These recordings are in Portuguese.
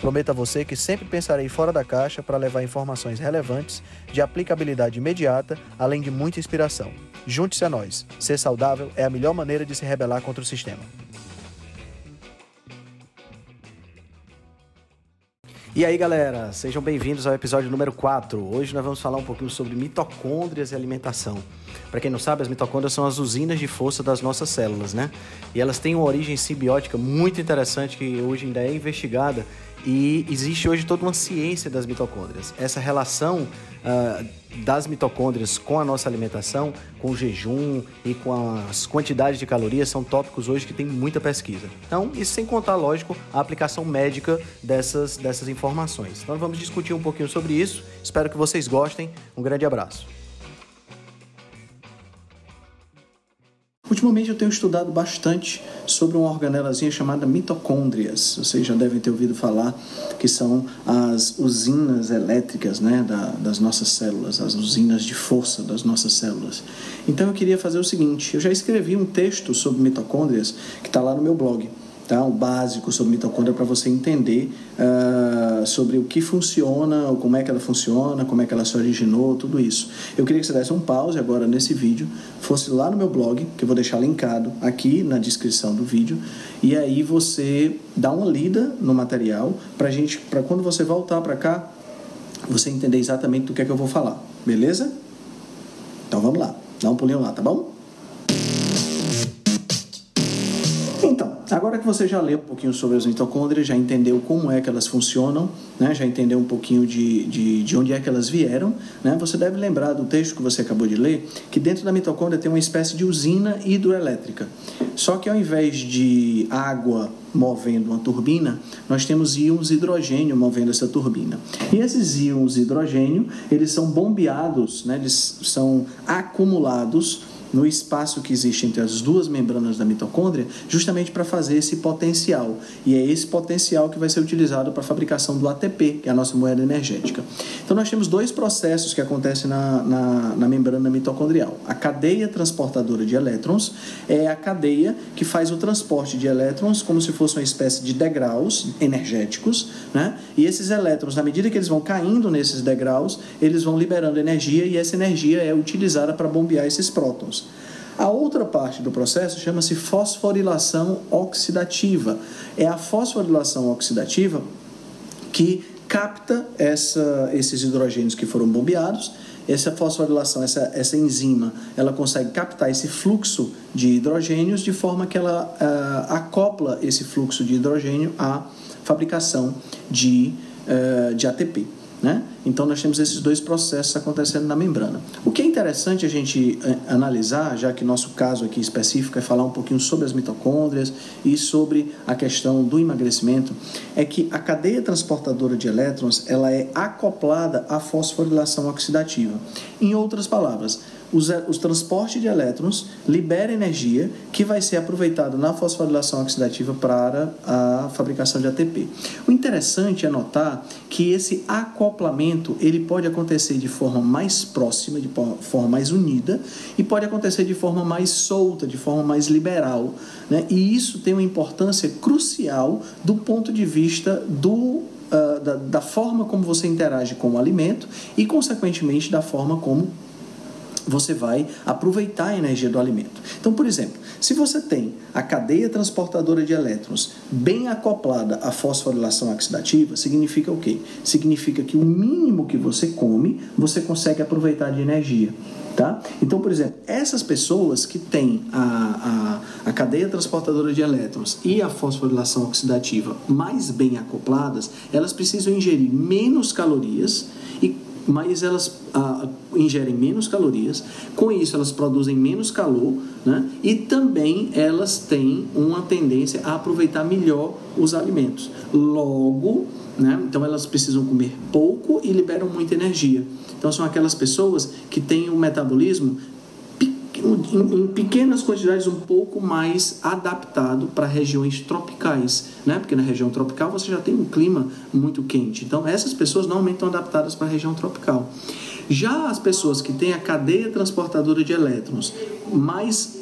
Prometo a você que sempre pensarei fora da caixa para levar informações relevantes, de aplicabilidade imediata, além de muita inspiração. Junte-se a nós. Ser saudável é a melhor maneira de se rebelar contra o sistema. E aí, galera, sejam bem-vindos ao episódio número 4. Hoje nós vamos falar um pouquinho sobre mitocôndrias e alimentação. Para quem não sabe, as mitocôndrias são as usinas de força das nossas células, né? E elas têm uma origem simbiótica muito interessante que hoje ainda é investigada e existe hoje toda uma ciência das mitocôndrias. Essa relação uh, das mitocôndrias com a nossa alimentação, com o jejum e com as quantidades de calorias são tópicos hoje que tem muita pesquisa. Então, isso sem contar, lógico, a aplicação médica dessas, dessas informações. Então, vamos discutir um pouquinho sobre isso. Espero que vocês gostem. Um grande abraço. Ultimamente eu tenho estudado bastante sobre uma organelazinha chamada mitocôndrias. Vocês já devem ter ouvido falar que são as usinas elétricas né, da, das nossas células, as usinas de força das nossas células. Então eu queria fazer o seguinte: eu já escrevi um texto sobre mitocôndrias que está lá no meu blog tá? o básico sobre mitocôndria para você entender uh, sobre o que funciona, como é que ela funciona, como é que ela se originou, tudo isso. Eu queria que você desse um pause agora nesse vídeo, fosse lá no meu blog, que eu vou deixar linkado aqui na descrição do vídeo, e aí você dá uma lida no material para gente, para quando você voltar para cá, você entender exatamente do que é que eu vou falar, beleza? Então vamos lá, dá um pulinho lá, tá bom? Agora que você já leu um pouquinho sobre as mitocôndrias, já entendeu como é que elas funcionam, né? já entendeu um pouquinho de, de, de onde é que elas vieram, né? você deve lembrar do texto que você acabou de ler, que dentro da mitocôndria tem uma espécie de usina hidroelétrica. Só que ao invés de água movendo uma turbina, nós temos íons hidrogênio movendo essa turbina. E esses íons hidrogênio, eles são bombeados, né? eles são acumulados no espaço que existe entre as duas membranas da mitocôndria, justamente para fazer esse potencial. E é esse potencial que vai ser utilizado para a fabricação do ATP, que é a nossa moeda energética. Então, nós temos dois processos que acontecem na, na, na membrana mitocondrial. A cadeia transportadora de elétrons é a cadeia que faz o transporte de elétrons como se fosse uma espécie de degraus energéticos, né? E esses elétrons, na medida que eles vão caindo nesses degraus, eles vão liberando energia e essa energia é utilizada para bombear esses prótons. A outra parte do processo chama-se fosforilação oxidativa. É a fosforilação oxidativa que capta essa, esses hidrogênios que foram bombeados. Essa fosforilação, essa, essa enzima, ela consegue captar esse fluxo de hidrogênios de forma que ela uh, acopla esse fluxo de hidrogênio à fabricação de, uh, de ATP. Né? Então nós temos esses dois processos acontecendo na membrana. O que é interessante a gente eh, analisar, já que nosso caso aqui específico é falar um pouquinho sobre as mitocôndrias e sobre a questão do emagrecimento, é que a cadeia transportadora de elétrons ela é acoplada à fosforilação oxidativa. Em outras palavras, os, os transportes de elétrons libera energia que vai ser aproveitada na fosforilação oxidativa para a fabricação de ATP. O interessante é notar que esse acoplamento ele pode acontecer de forma mais próxima, de forma mais unida, e pode acontecer de forma mais solta, de forma mais liberal. Né? E isso tem uma importância crucial do ponto de vista do Uh, da, da, forma como você interage com o alimento e, consequentemente, da forma como você vai aproveitar a energia do alimento. Então, por exemplo, se você tem a cadeia transportadora de elétrons bem acoplada à fosforilação oxidativa, significa o quê? Significa que o mínimo que você come, você consegue aproveitar de energia. Tá? Então, por exemplo, essas pessoas que têm a, a, a cadeia transportadora de elétrons e a fosforilação oxidativa mais bem acopladas, elas precisam ingerir menos calorias e mas elas, ingerem menos calorias, com isso elas produzem menos calor, né? E também elas têm uma tendência a aproveitar melhor os alimentos. Logo, né? Então elas precisam comer pouco e liberam muita energia. Então são aquelas pessoas que têm um metabolismo em pequenas quantidades um pouco mais adaptado para regiões tropicais, né? Porque na região tropical você já tem um clima muito quente. Então essas pessoas normalmente estão adaptadas para a região tropical. Já as pessoas que têm a cadeia transportadora de elétrons mais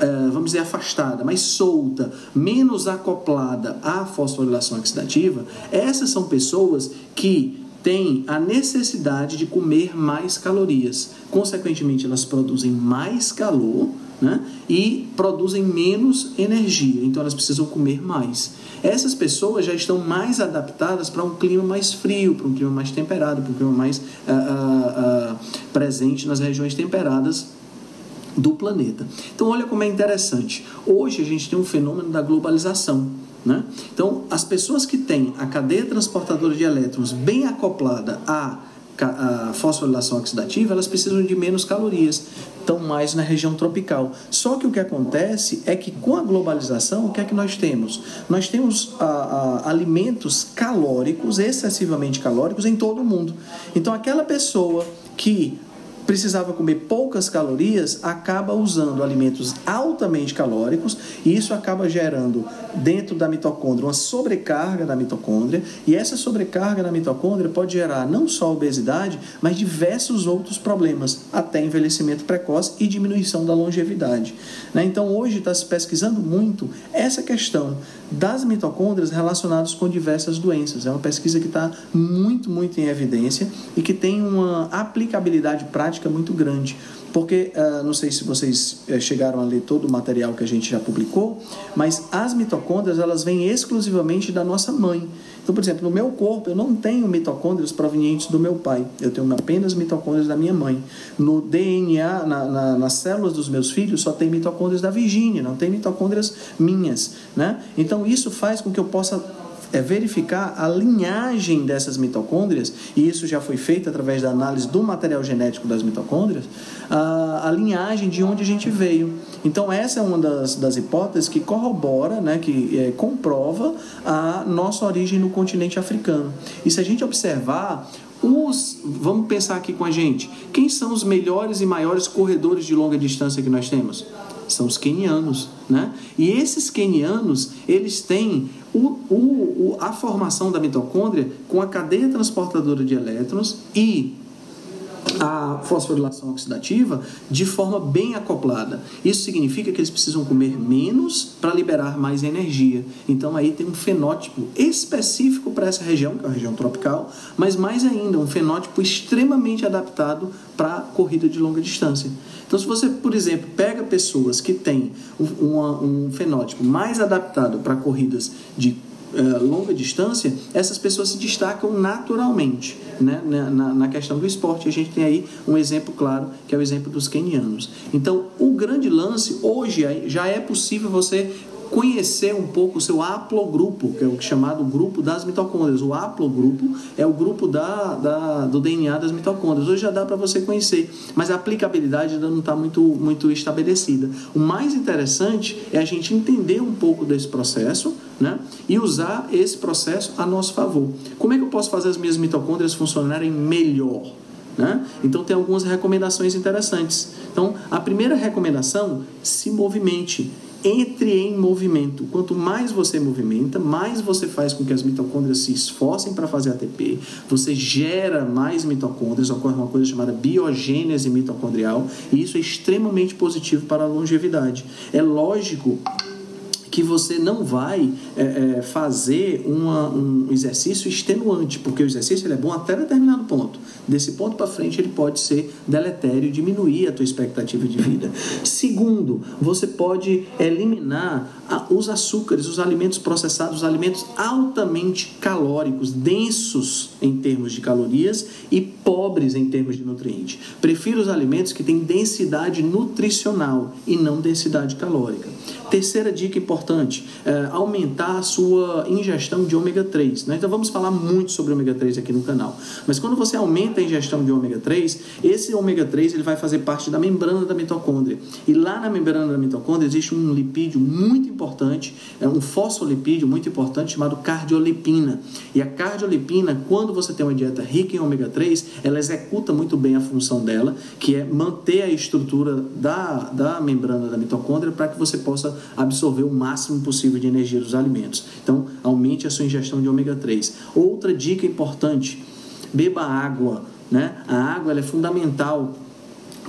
eh, vamos dizer, afastada, mais solta, menos acoplada à fosforilação oxidativa, essas são pessoas que têm a necessidade de comer mais calorias. Consequentemente, elas produzem mais calor né? e produzem menos energia, então elas precisam comer mais. Essas pessoas já estão mais adaptadas para um clima mais frio, para um clima mais temperado, para um clima mais uh, uh, uh, presente nas regiões temperadas do planeta. Então, olha como é interessante. Hoje a gente tem um fenômeno da globalização. Né? Então, as pessoas que têm a cadeia transportadora de elétrons bem acoplada à, à fosforilação oxidativa, elas precisam de menos calorias, estão mais na região tropical. Só que o que acontece é que com a globalização, o que é que nós temos? Nós temos a, a, alimentos calóricos, excessivamente calóricos, em todo o mundo. Então, aquela pessoa que precisava comer poucas calorias, acaba usando alimentos altamente calóricos e isso acaba gerando dentro da mitocôndria uma sobrecarga da mitocôndria e essa sobrecarga da mitocôndria pode gerar não só obesidade, mas diversos outros problemas, até envelhecimento precoce e diminuição da longevidade. Né? Então hoje está se pesquisando muito essa questão das mitocôndrias relacionadas com diversas doenças. É uma pesquisa que está muito, muito em evidência e que tem uma aplicabilidade prática muito grande. Porque, uh, não sei se vocês uh, chegaram a ler todo o material que a gente já publicou, mas as mitocôndrias elas vêm exclusivamente da nossa mãe. Então, por exemplo, no meu corpo eu não tenho mitocôndrias provenientes do meu pai, eu tenho apenas mitocôndrias da minha mãe. No DNA, na, na, nas células dos meus filhos, só tem mitocôndrias da Virgínia, não tem mitocôndrias minhas. Né? Então, isso faz com que eu possa é verificar a linhagem dessas mitocôndrias, e isso já foi feito através da análise do material genético das mitocôndrias, a, a linhagem de onde a gente veio. Então, essa é uma das, das hipóteses que corrobora, né, que é, comprova a nossa origem no continente africano. E se a gente observar, os, vamos pensar aqui com a gente, quem são os melhores e maiores corredores de longa distância que nós temos? São os quenianos, né? E esses quenianos, eles têm o, o, a formação da mitocôndria com a cadeia transportadora de elétrons e a fosforilação oxidativa de forma bem acoplada. Isso significa que eles precisam comer menos para liberar mais energia. Então aí tem um fenótipo específico para essa região, que é a região tropical, mas mais ainda, um fenótipo extremamente adaptado para corrida de longa distância. Então, se você, por exemplo, pega pessoas que têm um, um fenótipo mais adaptado para corridas de uh, longa distância, essas pessoas se destacam naturalmente né, na, na questão do esporte. A gente tem aí um exemplo claro, que é o exemplo dos kenianos. Então, o grande lance, hoje já é possível você conhecer um pouco o seu haplogrupo, que é o chamado grupo das mitocôndrias. O haplogrupo é o grupo da, da, do DNA das mitocôndrias. Hoje já dá para você conhecer, mas a aplicabilidade ainda não está muito, muito estabelecida. O mais interessante é a gente entender um pouco desse processo né, e usar esse processo a nosso favor. Como é que eu posso fazer as minhas mitocôndrias funcionarem melhor? Né? Então, tem algumas recomendações interessantes. Então, a primeira recomendação: se movimente entre em movimento. Quanto mais você movimenta, mais você faz com que as mitocôndrias se esforcem para fazer ATP, você gera mais mitocôndrias, ocorre uma coisa chamada biogênese mitocondrial, e isso é extremamente positivo para a longevidade. É lógico que você não vai é, é, fazer uma, um exercício extenuante, porque o exercício ele é bom até determinado ponto. Desse ponto para frente, ele pode ser deletério e diminuir a tua expectativa de vida. Segundo, você pode eliminar os açúcares, os alimentos processados, os alimentos altamente calóricos, densos em termos de calorias e pobres em termos de nutriente. Prefiro os alimentos que têm densidade nutricional e não densidade calórica. Terceira dica importante: é aumentar a sua ingestão de ômega 3. Né? Então vamos falar muito sobre ômega 3 aqui no canal. Mas quando você aumenta a ingestão de ômega 3, esse ômega 3 ele vai fazer parte da membrana da mitocôndria. E lá na membrana da mitocôndria existe um lipídio muito importante, é um fosfolipídio muito importante chamado cardiolipina. E a cardiolipina, quando você tem uma dieta rica em ômega 3, ela executa muito bem a função dela, que é manter a estrutura da, da membrana da mitocôndria para que você possa absorver o máximo possível de energia dos alimentos. Então, aumente a sua ingestão de ômega 3. Outra dica importante: beba água. Né? A água é fundamental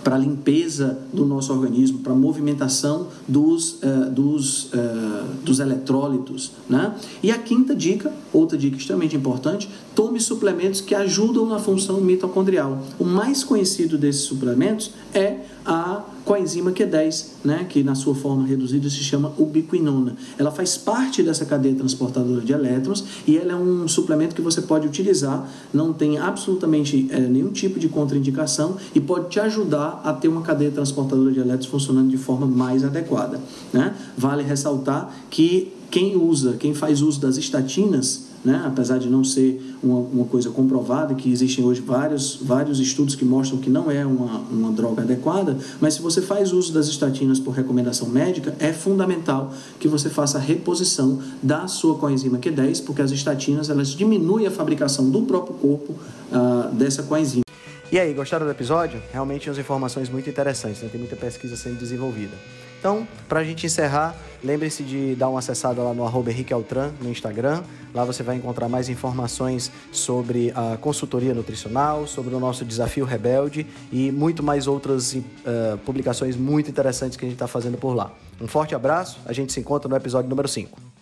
para a limpeza do nosso organismo, para a movimentação dos, uh, dos, uh, dos eletrólitos. Né? E a quinta dica, outra dica extremamente importante, tome suplementos que ajudam na função mitocondrial. O mais conhecido desses suplementos é a coenzima Q10, né, que na sua forma reduzida se chama ubiquinona. Ela faz parte dessa cadeia transportadora de elétrons e ela é um suplemento que você pode utilizar, não tem absolutamente é, nenhum tipo de contraindicação e pode te ajudar a ter uma cadeia transportadora de elétrons funcionando de forma mais adequada. Né? Vale ressaltar que quem usa, quem faz uso das estatinas, né? apesar de não ser uma, uma, coisa comprovada, que existem hoje vários, vários estudos que mostram que não é uma, uma droga adequada, mas se você faz uso das estatinas por recomendação médica, é fundamental que você faça a reposição da sua coenzima Q10, porque as estatinas elas diminuem a fabricação do próprio corpo uh, dessa coenzima. E aí, gostaram do episódio? Realmente umas informações muito interessantes, né? tem muita pesquisa sendo desenvolvida. Então, para a gente encerrar, lembre-se de dar uma acessada lá no arroba Henrique Altran, no Instagram. Lá você vai encontrar mais informações sobre a consultoria nutricional, sobre o nosso desafio rebelde e muito mais outras uh, publicações muito interessantes que a gente está fazendo por lá. Um forte abraço, a gente se encontra no episódio número 5.